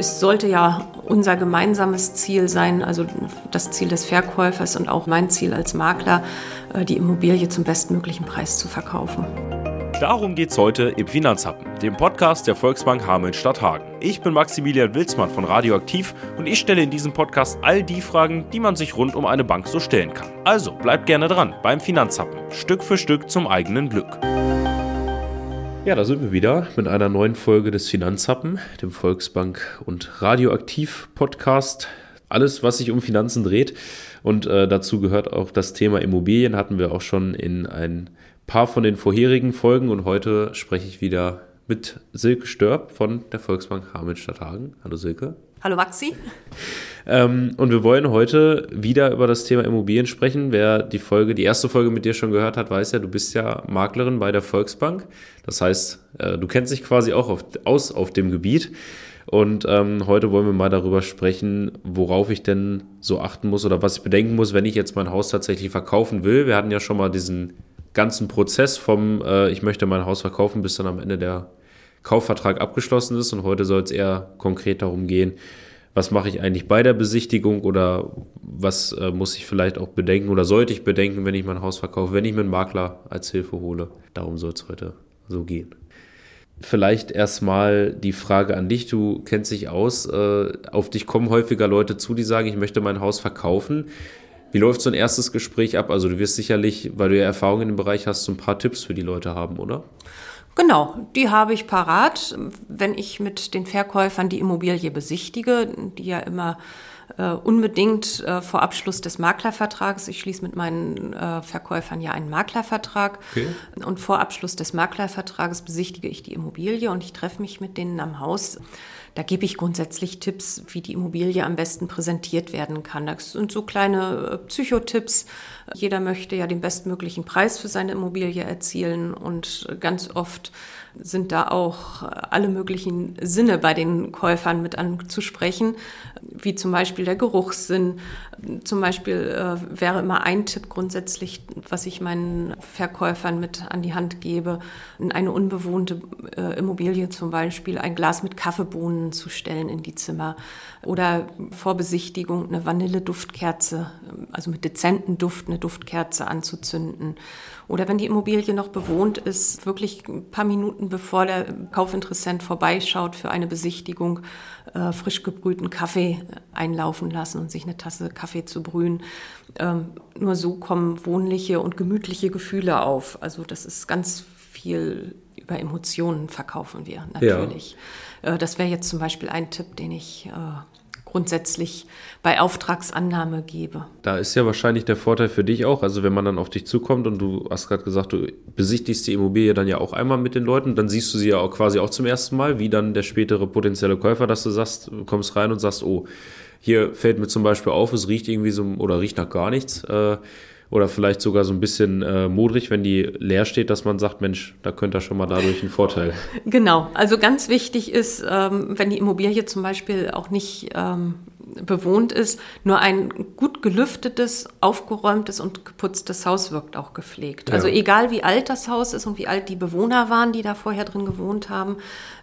Es sollte ja unser gemeinsames Ziel sein, also das Ziel des Verkäufers und auch mein Ziel als Makler, äh, die Immobilie zum bestmöglichen Preis zu verkaufen. Darum geht es heute im Finanzhappen, dem Podcast der Volksbank Hameln-Stadthagen. Ich bin Maximilian Wilsmann von Radioaktiv und ich stelle in diesem Podcast all die Fragen, die man sich rund um eine Bank so stellen kann. Also bleibt gerne dran beim Finanzhappen, Stück für Stück zum eigenen Glück. Ja, da sind wir wieder mit einer neuen Folge des Finanzhappen, dem Volksbank und Radioaktiv Podcast. Alles, was sich um Finanzen dreht. Und äh, dazu gehört auch das Thema Immobilien, hatten wir auch schon in ein paar von den vorherigen Folgen. Und heute spreche ich wieder mit Silke Störb von der Volksbank Hameln-Stadthagen. Hallo Silke. Hallo Maxi. Ähm, und wir wollen heute wieder über das Thema Immobilien sprechen. Wer die Folge, die erste Folge mit dir schon gehört hat, weiß ja, du bist ja Maklerin bei der Volksbank. Das heißt, äh, du kennst dich quasi auch auf, aus auf dem Gebiet. Und ähm, heute wollen wir mal darüber sprechen, worauf ich denn so achten muss oder was ich bedenken muss, wenn ich jetzt mein Haus tatsächlich verkaufen will. Wir hatten ja schon mal diesen ganzen Prozess vom, äh, ich möchte mein Haus verkaufen, bis dann am Ende der Kaufvertrag abgeschlossen ist. Und heute soll es eher konkret darum gehen, was mache ich eigentlich bei der Besichtigung oder was äh, muss ich vielleicht auch bedenken oder sollte ich bedenken, wenn ich mein Haus verkaufe, wenn ich mir einen Makler als Hilfe hole. Darum soll es heute so gehen. Vielleicht erstmal die Frage an dich. Du kennst dich aus. Äh, auf dich kommen häufiger Leute zu, die sagen, ich möchte mein Haus verkaufen. Wie läuft so ein erstes Gespräch ab? Also du wirst sicherlich, weil du ja Erfahrung in dem Bereich hast, so ein paar Tipps für die Leute haben, oder? Genau, die habe ich parat, wenn ich mit den Verkäufern die Immobilie besichtige, die ja immer äh, unbedingt äh, vor Abschluss des Maklervertrages, ich schließe mit meinen äh, Verkäufern ja einen Maklervertrag okay. und vor Abschluss des Maklervertrages besichtige ich die Immobilie und ich treffe mich mit denen am Haus. Da gebe ich grundsätzlich Tipps, wie die Immobilie am besten präsentiert werden kann. Das sind so kleine äh, Psychotipps. Jeder möchte ja den bestmöglichen Preis für seine Immobilie erzielen und ganz oft sind da auch alle möglichen Sinne bei den Käufern mit anzusprechen, wie zum Beispiel der Geruchssinn. Zum Beispiel äh, wäre immer ein Tipp grundsätzlich, was ich meinen Verkäufern mit an die Hand gebe, in eine unbewohnte äh, Immobilie zum Beispiel ein Glas mit Kaffeebohnen zu stellen in die Zimmer oder vor Besichtigung eine Vanilleduftkerze, also mit dezentem Duft eine Duftkerze anzuzünden oder wenn die Immobilie noch bewohnt ist, wirklich ein paar Minuten bevor der Kaufinteressent vorbeischaut für eine Besichtigung, äh, frisch gebrühten Kaffee einlaufen lassen und sich eine Tasse Kaffee zu brühen. Ähm, nur so kommen wohnliche und gemütliche Gefühle auf. Also das ist ganz viel über Emotionen verkaufen wir natürlich. Ja. Äh, das wäre jetzt zum Beispiel ein Tipp, den ich äh, grundsätzlich bei Auftragsannahme gebe. Da ist ja wahrscheinlich der Vorteil für dich auch, also wenn man dann auf dich zukommt und du hast gerade gesagt, du besichtigst die Immobilie dann ja auch einmal mit den Leuten, dann siehst du sie ja auch quasi auch zum ersten Mal, wie dann der spätere potenzielle Käufer, dass du sagst, kommst rein und sagst, oh, hier fällt mir zum Beispiel auf, es riecht irgendwie so oder riecht nach gar nichts. Äh, oder vielleicht sogar so ein bisschen äh, modrig, wenn die leer steht, dass man sagt, Mensch, da könnte er schon mal dadurch einen Vorteil. Genau, also ganz wichtig ist, ähm, wenn die Immobilie zum Beispiel auch nicht ähm, bewohnt ist, nur ein gut gelüftetes, aufgeräumtes und geputztes Haus wirkt auch gepflegt. Ja. Also egal wie alt das Haus ist und wie alt die Bewohner waren, die da vorher drin gewohnt haben,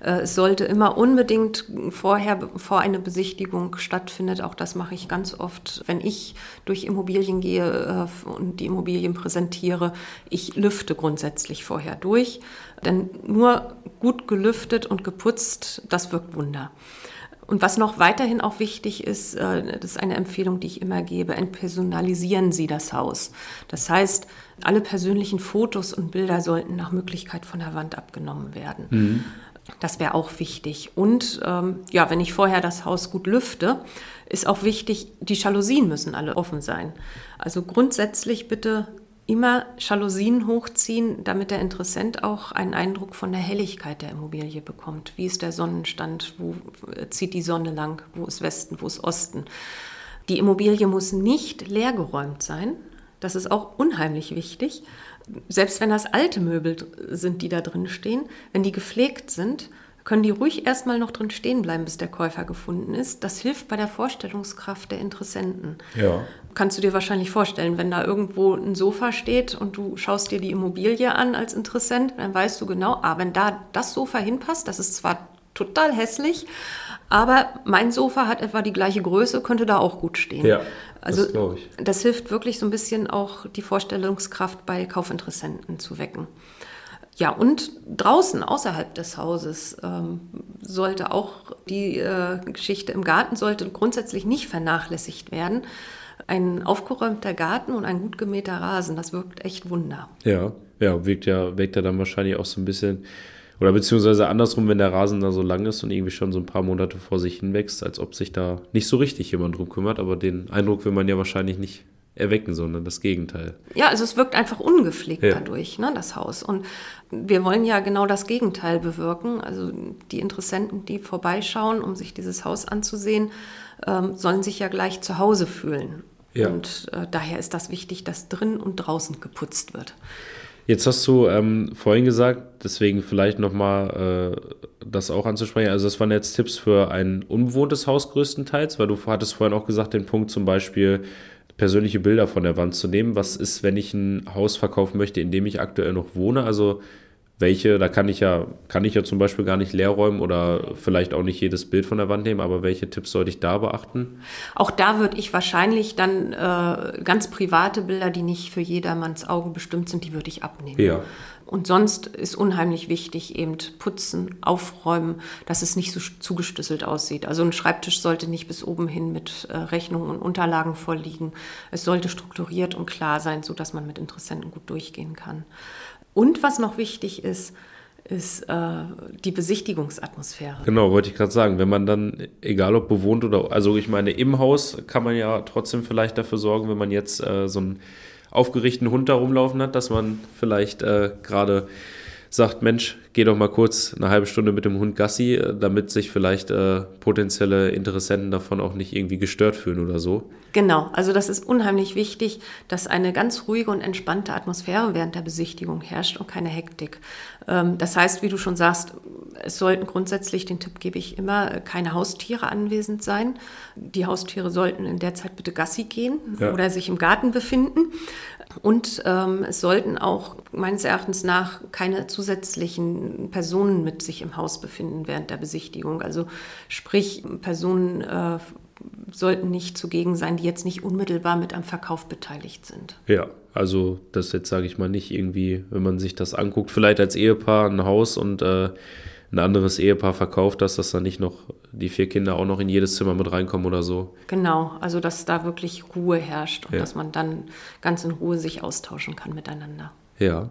äh, es sollte immer unbedingt vorher, bevor eine Besichtigung stattfindet, auch das mache ich ganz oft, wenn ich durch Immobilien gehe äh, und die Immobilien präsentiere, ich lüfte grundsätzlich vorher durch. Denn nur gut gelüftet und geputzt, das wirkt Wunder. Und was noch weiterhin auch wichtig ist, äh, das ist eine Empfehlung, die ich immer gebe, entpersonalisieren Sie das Haus. Das heißt, alle persönlichen Fotos und Bilder sollten nach Möglichkeit von der Wand abgenommen werden. Mhm. Das wäre auch wichtig. Und ähm, ja, wenn ich vorher das Haus gut lüfte, ist auch wichtig, die Jalousien müssen alle offen sein. Also grundsätzlich bitte immer Jalousien hochziehen, damit der Interessent auch einen Eindruck von der Helligkeit der Immobilie bekommt. Wie ist der Sonnenstand? Wo zieht die Sonne lang? Wo ist Westen? Wo ist Osten? Die Immobilie muss nicht leergeräumt sein. Das ist auch unheimlich wichtig. Selbst wenn das alte Möbel sind, die da drin stehen, wenn die gepflegt sind, können die ruhig erstmal noch drin stehen bleiben, bis der Käufer gefunden ist. Das hilft bei der Vorstellungskraft der Interessenten. Ja. Kannst du dir wahrscheinlich vorstellen, wenn da irgendwo ein Sofa steht und du schaust dir die Immobilie an als Interessent, dann weißt du genau, ah, wenn da das Sofa hinpasst, das ist zwar total hässlich. Aber mein Sofa hat etwa die gleiche Größe, könnte da auch gut stehen. Ja, also das, das hilft wirklich so ein bisschen auch die Vorstellungskraft bei Kaufinteressenten zu wecken. Ja, und draußen, außerhalb des Hauses, ähm, sollte auch die äh, Geschichte im Garten sollte grundsätzlich nicht vernachlässigt werden. Ein aufgeräumter Garten und ein gut gemähter Rasen, das wirkt echt Wunder. Ja, ja, wirkt ja, wirkt ja dann wahrscheinlich auch so ein bisschen, oder beziehungsweise andersrum, wenn der Rasen da so lang ist und irgendwie schon so ein paar Monate vor sich hinwächst, als ob sich da nicht so richtig jemand drum kümmert, aber den Eindruck will man ja wahrscheinlich nicht erwecken, sondern das Gegenteil. Ja, also es wirkt einfach ungepflegt ja. dadurch, ne, das Haus. Und wir wollen ja genau das Gegenteil bewirken. Also die Interessenten, die vorbeischauen, um sich dieses Haus anzusehen, ähm, sollen sich ja gleich zu Hause fühlen. Ja. Und äh, daher ist das wichtig, dass drin und draußen geputzt wird. Jetzt hast du ähm, vorhin gesagt, deswegen vielleicht nochmal äh, das auch anzusprechen. Also das waren jetzt Tipps für ein unbewohntes Haus größtenteils, weil du hattest vorhin auch gesagt, den Punkt zum Beispiel, persönliche Bilder von der Wand zu nehmen. Was ist, wenn ich ein Haus verkaufen möchte, in dem ich aktuell noch wohne? Also welche, da kann ich ja, kann ich ja zum Beispiel gar nicht leer räumen oder vielleicht auch nicht jedes Bild von der Wand nehmen, aber welche Tipps sollte ich da beachten? Auch da würde ich wahrscheinlich dann äh, ganz private Bilder, die nicht für jedermanns Augen bestimmt sind, die würde ich abnehmen. Ja. Und sonst ist unheimlich wichtig eben putzen, aufräumen, dass es nicht so zugestößelt aussieht. Also ein Schreibtisch sollte nicht bis oben hin mit äh, Rechnungen und Unterlagen vorliegen. Es sollte strukturiert und klar sein, sodass man mit Interessenten gut durchgehen kann. Und was noch wichtig ist, ist äh, die Besichtigungsatmosphäre. Genau, wollte ich gerade sagen. Wenn man dann, egal ob bewohnt oder, also ich meine, im Haus kann man ja trotzdem vielleicht dafür sorgen, wenn man jetzt äh, so einen aufgerichteten Hund da rumlaufen hat, dass man vielleicht äh, gerade sagt, Mensch, geh doch mal kurz eine halbe Stunde mit dem Hund Gassi, äh, damit sich vielleicht äh, potenzielle Interessenten davon auch nicht irgendwie gestört fühlen oder so. Genau, also das ist unheimlich wichtig, dass eine ganz ruhige und entspannte Atmosphäre während der Besichtigung herrscht und keine Hektik. Ähm, das heißt, wie du schon sagst, es sollten grundsätzlich, den Tipp gebe ich immer, keine Haustiere anwesend sein. Die Haustiere sollten in der Zeit bitte Gassi gehen ja. oder sich im Garten befinden. Und ähm, es sollten auch meines Erachtens nach keine zusätzlichen Personen mit sich im Haus befinden während der Besichtigung. Also sprich, Personen äh, sollten nicht zugegen sein, die jetzt nicht unmittelbar mit am Verkauf beteiligt sind. Ja, also das jetzt sage ich mal nicht irgendwie, wenn man sich das anguckt, vielleicht als Ehepaar ein Haus und äh, ein anderes Ehepaar verkauft das, dass da nicht noch die vier Kinder auch noch in jedes Zimmer mit reinkommen oder so. Genau, also dass da wirklich Ruhe herrscht und ja. dass man dann ganz in Ruhe sich austauschen kann miteinander. Ja.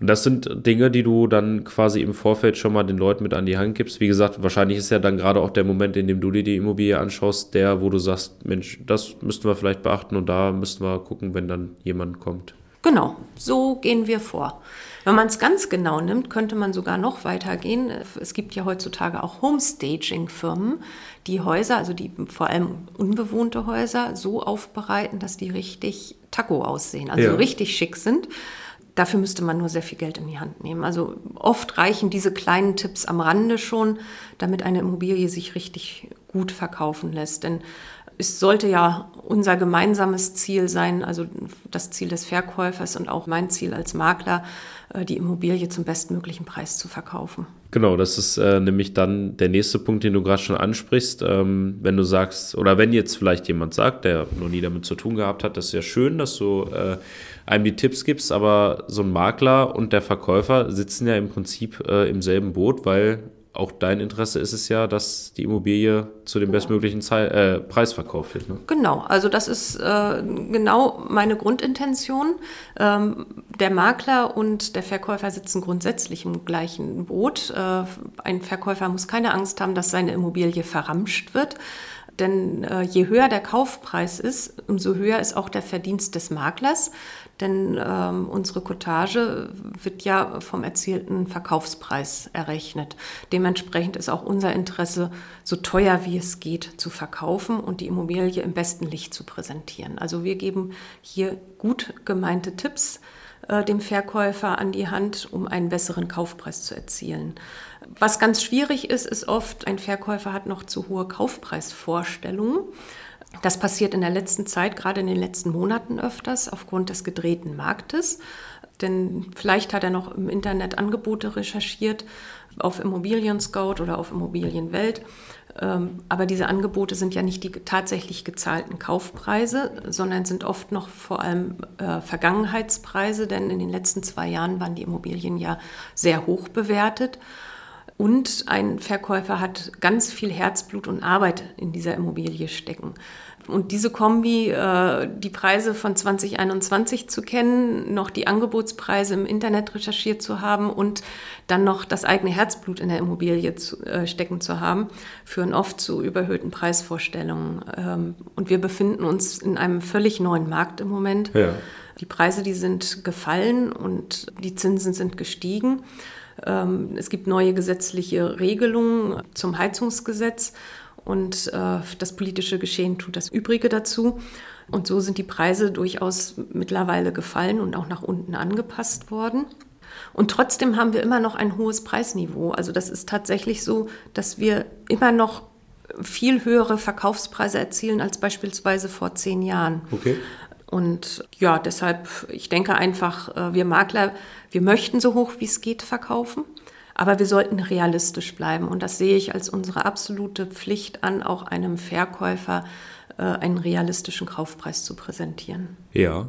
Und das sind Dinge, die du dann quasi im Vorfeld schon mal den Leuten mit an die Hand gibst. Wie gesagt, wahrscheinlich ist ja dann gerade auch der Moment, in dem du dir die Immobilie anschaust, der, wo du sagst, Mensch, das müssten wir vielleicht beachten und da müssten wir gucken, wenn dann jemand kommt. Genau, so gehen wir vor. Wenn man es ganz genau nimmt, könnte man sogar noch weitergehen. Es gibt ja heutzutage auch Homestaging-Firmen, die Häuser, also die vor allem unbewohnte Häuser, so aufbereiten, dass die richtig Taco aussehen, also ja. richtig schick sind. Dafür müsste man nur sehr viel Geld in die Hand nehmen. Also oft reichen diese kleinen Tipps am Rande schon, damit eine Immobilie sich richtig gut verkaufen lässt. Denn es sollte ja unser gemeinsames Ziel sein, also das Ziel des Verkäufers und auch mein Ziel als Makler, äh, die Immobilie zum bestmöglichen Preis zu verkaufen. Genau, das ist äh, nämlich dann der nächste Punkt, den du gerade schon ansprichst. Ähm, wenn du sagst, oder wenn jetzt vielleicht jemand sagt, der noch nie damit zu tun gehabt hat, das ist ja schön, dass du äh, einem die Tipps gibst, aber so ein Makler und der Verkäufer sitzen ja im Prinzip äh, im selben Boot, weil auch dein Interesse ist es ja, dass die Immobilie zu dem bestmöglichen Zeit, äh, Preis verkauft wird. Ne? Genau, also das ist äh, genau meine Grundintention. Ähm, der Makler und der Verkäufer sitzen grundsätzlich im gleichen Boot. Äh, ein Verkäufer muss keine Angst haben, dass seine Immobilie verramscht wird. Denn äh, je höher der Kaufpreis ist, umso höher ist auch der Verdienst des Maklers. Denn ähm, unsere Cottage wird ja vom erzielten Verkaufspreis errechnet. Dementsprechend ist auch unser Interesse, so teuer wie es geht, zu verkaufen und die Immobilie im besten Licht zu präsentieren. Also wir geben hier gut gemeinte Tipps äh, dem Verkäufer an die Hand, um einen besseren Kaufpreis zu erzielen. Was ganz schwierig ist, ist oft, ein Verkäufer hat noch zu hohe Kaufpreisvorstellungen. Das passiert in der letzten Zeit, gerade in den letzten Monaten öfters, aufgrund des gedrehten Marktes. Denn vielleicht hat er noch im Internet Angebote recherchiert, auf Immobilien Scout oder auf Immobilienwelt. Ähm, aber diese Angebote sind ja nicht die tatsächlich gezahlten Kaufpreise, sondern sind oft noch vor allem äh, Vergangenheitspreise, denn in den letzten zwei Jahren waren die Immobilien ja sehr hoch bewertet. Und ein Verkäufer hat ganz viel Herzblut und Arbeit in dieser Immobilie stecken. Und diese Kombi, äh, die Preise von 2021 zu kennen, noch die Angebotspreise im Internet recherchiert zu haben und dann noch das eigene Herzblut in der Immobilie zu, äh, stecken zu haben, führen oft zu überhöhten Preisvorstellungen. Ähm, und wir befinden uns in einem völlig neuen Markt im Moment. Ja. Die Preise, die sind gefallen und die Zinsen sind gestiegen. Ähm, es gibt neue gesetzliche Regelungen zum Heizungsgesetz und äh, das politische Geschehen tut das Übrige dazu. Und so sind die Preise durchaus mittlerweile gefallen und auch nach unten angepasst worden. Und trotzdem haben wir immer noch ein hohes Preisniveau. Also das ist tatsächlich so, dass wir immer noch viel höhere Verkaufspreise erzielen als beispielsweise vor zehn Jahren. Okay. Und ja, deshalb, ich denke einfach, äh, wir Makler, wir möchten so hoch wie es geht verkaufen. Aber wir sollten realistisch bleiben. Und das sehe ich als unsere absolute Pflicht an, auch einem Verkäufer äh, einen realistischen Kaufpreis zu präsentieren. Ja.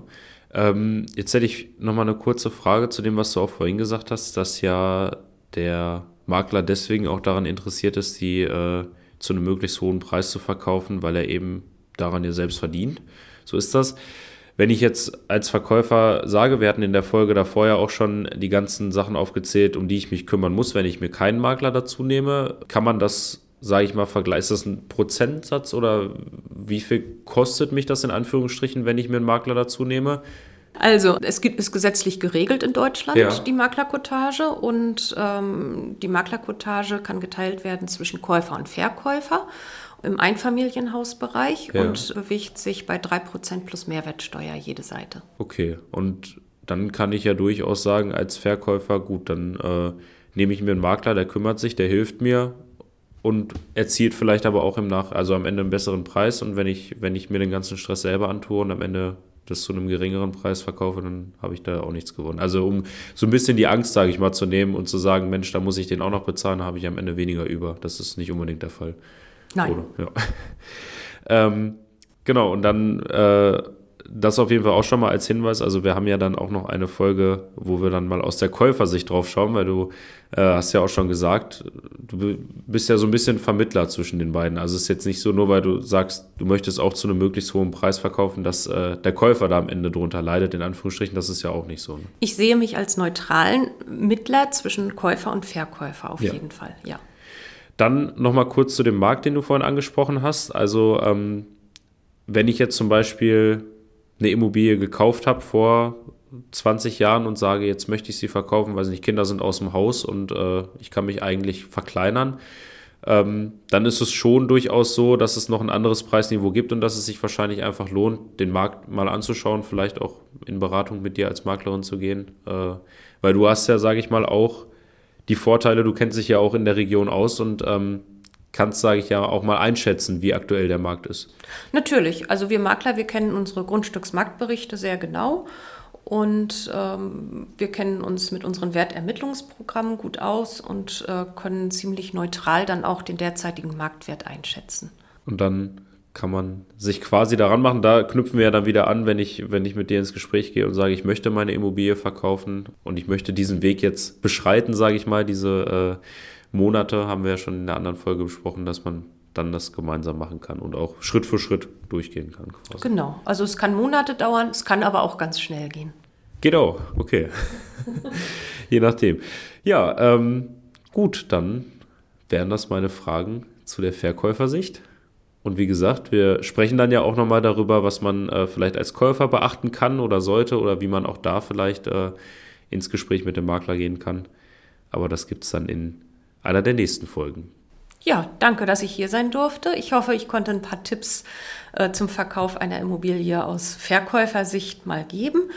Ähm, jetzt hätte ich nochmal eine kurze Frage zu dem, was du auch vorhin gesagt hast, dass ja der Makler deswegen auch daran interessiert ist, die äh, zu einem möglichst hohen Preis zu verkaufen, weil er eben daran ja selbst verdient. So ist das. Wenn ich jetzt als Verkäufer sage, wir hatten in der Folge davor ja auch schon die ganzen Sachen aufgezählt, um die ich mich kümmern muss, wenn ich mir keinen Makler dazu nehme, kann man das, sage ich mal, vergleichen? Ist das ein Prozentsatz oder wie viel kostet mich das in Anführungsstrichen, wenn ich mir einen Makler dazu nehme? Also, es gibt, ist gesetzlich geregelt in Deutschland, ja. die Maklerkotage. Und ähm, die Maklerkotage kann geteilt werden zwischen Käufer und Verkäufer im Einfamilienhausbereich ja. und bewegt sich bei 3% plus Mehrwertsteuer jede Seite. Okay, und dann kann ich ja durchaus sagen, als Verkäufer, gut, dann äh, nehme ich mir einen Makler, der kümmert sich, der hilft mir und erzielt vielleicht aber auch im Nach, also am Ende einen besseren Preis. Und wenn ich, wenn ich mir den ganzen Stress selber antue und am Ende das zu einem geringeren Preis verkaufe, dann habe ich da auch nichts gewonnen. Also um so ein bisschen die Angst, sage ich mal, zu nehmen und zu sagen, Mensch, da muss ich den auch noch bezahlen, habe ich am Ende weniger über. Das ist nicht unbedingt der Fall. Nein. Oder? Ja. ähm, genau, und dann äh, das auf jeden Fall auch schon mal als Hinweis. Also wir haben ja dann auch noch eine Folge, wo wir dann mal aus der Käufersicht drauf schauen, weil du äh, hast ja auch schon gesagt, du bist ja so ein bisschen Vermittler zwischen den beiden. Also es ist jetzt nicht so, nur weil du sagst, du möchtest auch zu einem möglichst hohen Preis verkaufen, dass äh, der Käufer da am Ende drunter leidet, in Anführungsstrichen. Das ist ja auch nicht so. Ne? Ich sehe mich als neutralen Mittler zwischen Käufer und Verkäufer auf ja. jeden Fall, ja. Dann nochmal kurz zu dem Markt, den du vorhin angesprochen hast. Also, ähm, wenn ich jetzt zum Beispiel eine Immobilie gekauft habe vor 20 Jahren und sage, jetzt möchte ich sie verkaufen, weil nicht, Kinder sind aus dem Haus und äh, ich kann mich eigentlich verkleinern, ähm, dann ist es schon durchaus so, dass es noch ein anderes Preisniveau gibt und dass es sich wahrscheinlich einfach lohnt, den Markt mal anzuschauen, vielleicht auch in Beratung mit dir als Maklerin zu gehen. Äh, weil du hast ja, sage ich mal, auch die Vorteile, du kennst dich ja auch in der Region aus und ähm, kannst, sage ich ja, auch mal einschätzen, wie aktuell der Markt ist. Natürlich. Also wir Makler, wir kennen unsere Grundstücksmarktberichte sehr genau und ähm, wir kennen uns mit unseren Wertermittlungsprogrammen gut aus und äh, können ziemlich neutral dann auch den derzeitigen Marktwert einschätzen. Und dann kann man sich quasi daran machen. Da knüpfen wir ja dann wieder an, wenn ich, wenn ich mit dir ins Gespräch gehe und sage, ich möchte meine Immobilie verkaufen und ich möchte diesen Weg jetzt beschreiten, sage ich mal. Diese äh, Monate haben wir ja schon in der anderen Folge besprochen, dass man dann das gemeinsam machen kann und auch Schritt für Schritt durchgehen kann. Quasi. Genau, also es kann Monate dauern, es kann aber auch ganz schnell gehen. Geht auch, okay. Je nachdem. Ja, ähm, gut, dann wären das meine Fragen zu der Verkäufersicht. Und wie gesagt, wir sprechen dann ja auch nochmal darüber, was man äh, vielleicht als Käufer beachten kann oder sollte oder wie man auch da vielleicht äh, ins Gespräch mit dem Makler gehen kann. Aber das gibt es dann in einer der nächsten Folgen. Ja, danke, dass ich hier sein durfte. Ich hoffe, ich konnte ein paar Tipps äh, zum Verkauf einer Immobilie aus Verkäufersicht mal geben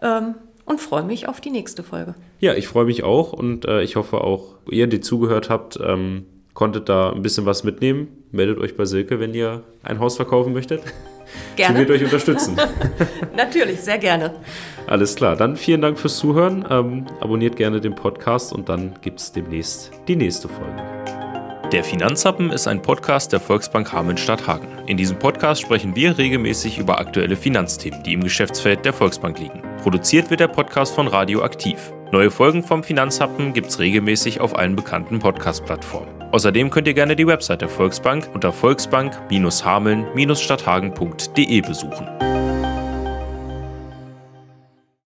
ähm, und freue mich auf die nächste Folge. Ja, ich freue mich auch und äh, ich hoffe auch, ihr, die zugehört habt, ähm, konntet da ein bisschen was mitnehmen. Meldet euch bei Silke, wenn ihr ein Haus verkaufen möchtet. Gerne. Sie wird euch unterstützen. Natürlich, sehr gerne. Alles klar, dann vielen Dank fürs Zuhören. Ähm, abonniert gerne den Podcast und dann gibt es demnächst die nächste Folge. Der Finanzhappen ist ein Podcast der Volksbank Hameln-Stadthagen. In diesem Podcast sprechen wir regelmäßig über aktuelle Finanzthemen, die im Geschäftsfeld der Volksbank liegen. Produziert wird der Podcast von Radio Aktiv. Neue Folgen vom Finanzhappen gibt es regelmäßig auf allen bekannten Podcast-Plattformen. Außerdem könnt ihr gerne die Website der Volksbank unter volksbank-hameln-stadthagen.de besuchen.